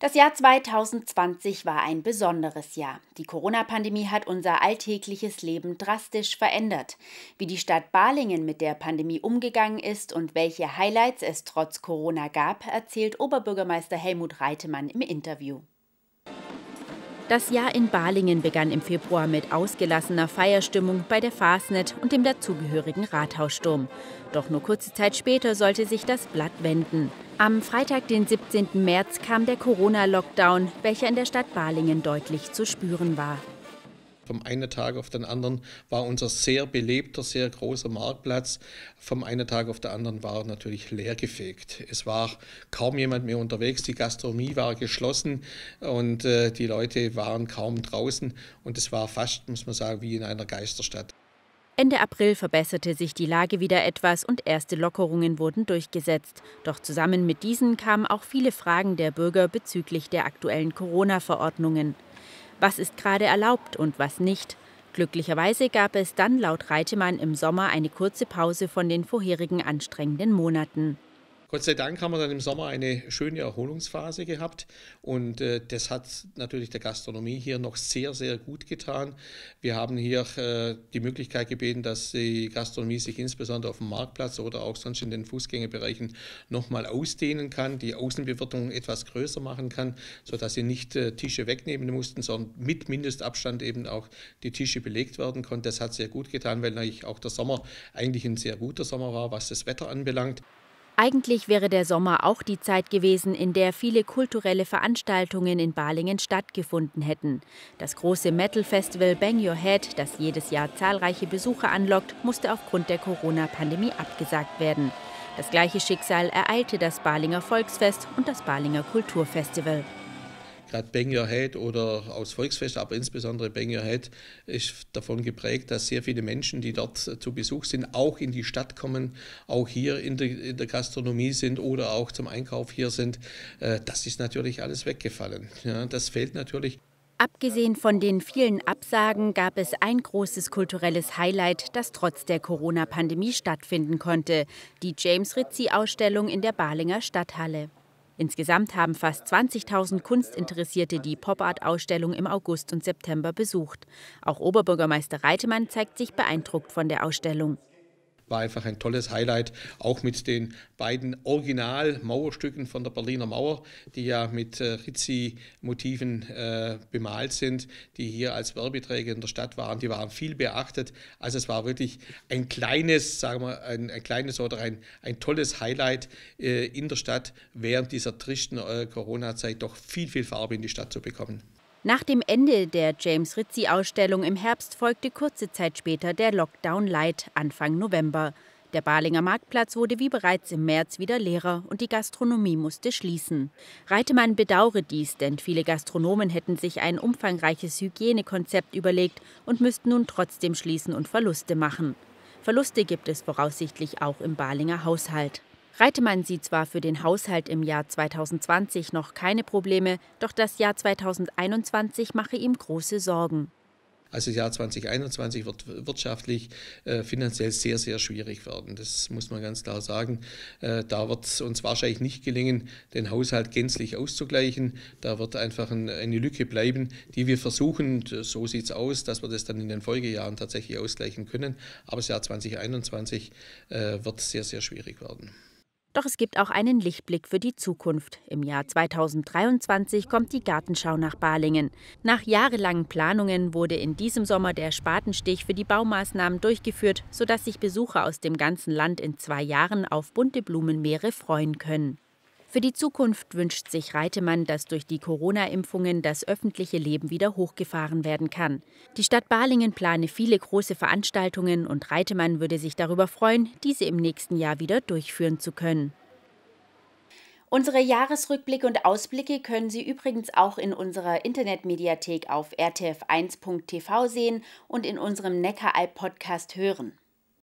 Das Jahr 2020 war ein besonderes Jahr. Die Corona-Pandemie hat unser alltägliches Leben drastisch verändert. Wie die Stadt Balingen mit der Pandemie umgegangen ist und welche Highlights es trotz Corona gab, erzählt Oberbürgermeister Helmut Reitemann im Interview. Das Jahr in Balingen begann im Februar mit ausgelassener Feierstimmung bei der Fasnet und dem dazugehörigen Rathaussturm. Doch nur kurze Zeit später sollte sich das Blatt wenden. Am Freitag, den 17. März, kam der Corona-Lockdown, welcher in der Stadt Balingen deutlich zu spüren war. Vom einen Tag auf den anderen war unser sehr belebter, sehr großer Marktplatz. Vom einen Tag auf den anderen war natürlich leergefegt. Es war kaum jemand mehr unterwegs. Die Gastronomie war geschlossen und äh, die Leute waren kaum draußen. Und es war fast, muss man sagen, wie in einer Geisterstadt. Ende April verbesserte sich die Lage wieder etwas und erste Lockerungen wurden durchgesetzt. Doch zusammen mit diesen kamen auch viele Fragen der Bürger bezüglich der aktuellen Corona-Verordnungen. Was ist gerade erlaubt und was nicht? Glücklicherweise gab es dann laut Reitemann im Sommer eine kurze Pause von den vorherigen anstrengenden Monaten. Gott sei Dank haben wir dann im Sommer eine schöne Erholungsphase gehabt und äh, das hat natürlich der Gastronomie hier noch sehr, sehr gut getan. Wir haben hier äh, die Möglichkeit gebeten, dass die Gastronomie sich insbesondere auf dem Marktplatz oder auch sonst in den Fußgängerbereichen nochmal ausdehnen kann, die Außenbewirtung etwas größer machen kann, sodass sie nicht äh, Tische wegnehmen mussten, sondern mit Mindestabstand eben auch die Tische belegt werden konnten. Das hat sehr gut getan, weil natürlich auch der Sommer eigentlich ein sehr guter Sommer war, was das Wetter anbelangt. Eigentlich wäre der Sommer auch die Zeit gewesen, in der viele kulturelle Veranstaltungen in Balingen stattgefunden hätten. Das große Metal-Festival Bang Your Head, das jedes Jahr zahlreiche Besucher anlockt, musste aufgrund der Corona-Pandemie abgesagt werden. Das gleiche Schicksal ereilte das Balinger Volksfest und das Balinger Kulturfestival gerade Bang Your Head oder aus Volksfest, aber insbesondere Bang Your Head ist davon geprägt, dass sehr viele Menschen, die dort zu Besuch sind, auch in die Stadt kommen, auch hier in der, in der Gastronomie sind oder auch zum Einkauf hier sind. Äh, das ist natürlich alles weggefallen. Ja, das fehlt natürlich. Abgesehen von den vielen Absagen gab es ein großes kulturelles Highlight, das trotz der Corona-Pandemie stattfinden konnte, die James Rizzi-Ausstellung in der Balinger Stadthalle. Insgesamt haben fast 20.000 Kunstinteressierte die Pop-Art-Ausstellung im August und September besucht. Auch Oberbürgermeister Reitemann zeigt sich beeindruckt von der Ausstellung war einfach ein tolles Highlight, auch mit den beiden Original-Mauerstücken von der Berliner Mauer, die ja mit äh, Rizzi-Motiven äh, bemalt sind, die hier als Werbeträger in der Stadt waren. Die waren viel beachtet. Also es war wirklich ein kleines, sagen wir, ein, ein kleines oder ein, ein tolles Highlight äh, in der Stadt, während dieser tristen äh, Corona-Zeit doch viel, viel Farbe in die Stadt zu bekommen. Nach dem Ende der James Rizzi-Ausstellung im Herbst folgte kurze Zeit später der Lockdown Light Anfang November. Der Balinger Marktplatz wurde wie bereits im März wieder leerer und die Gastronomie musste schließen. Reitemann bedauere dies, denn viele Gastronomen hätten sich ein umfangreiches Hygienekonzept überlegt und müssten nun trotzdem schließen und Verluste machen. Verluste gibt es voraussichtlich auch im Balinger Haushalt. Reitemann sieht zwar für den Haushalt im Jahr 2020 noch keine Probleme, doch das Jahr 2021 mache ihm große Sorgen. Also das Jahr 2021 wird wirtschaftlich, äh, finanziell sehr, sehr schwierig werden. Das muss man ganz klar sagen. Äh, da wird es uns wahrscheinlich nicht gelingen, den Haushalt gänzlich auszugleichen. Da wird einfach ein, eine Lücke bleiben, die wir versuchen, so sieht es aus, dass wir das dann in den Folgejahren tatsächlich ausgleichen können. Aber das Jahr 2021 äh, wird sehr, sehr schwierig werden. Doch es gibt auch einen Lichtblick für die Zukunft. Im Jahr 2023 kommt die Gartenschau nach Balingen. Nach jahrelangen Planungen wurde in diesem Sommer der Spatenstich für die Baumaßnahmen durchgeführt, sodass sich Besucher aus dem ganzen Land in zwei Jahren auf bunte Blumenmeere freuen können. Für die Zukunft wünscht sich Reitemann, dass durch die Corona-Impfungen das öffentliche Leben wieder hochgefahren werden kann. Die Stadt Balingen plane viele große Veranstaltungen und Reitemann würde sich darüber freuen, diese im nächsten Jahr wieder durchführen zu können. Unsere Jahresrückblicke und Ausblicke können Sie übrigens auch in unserer Internetmediathek auf rtf1.tv sehen und in unserem Neckaralb-Podcast hören.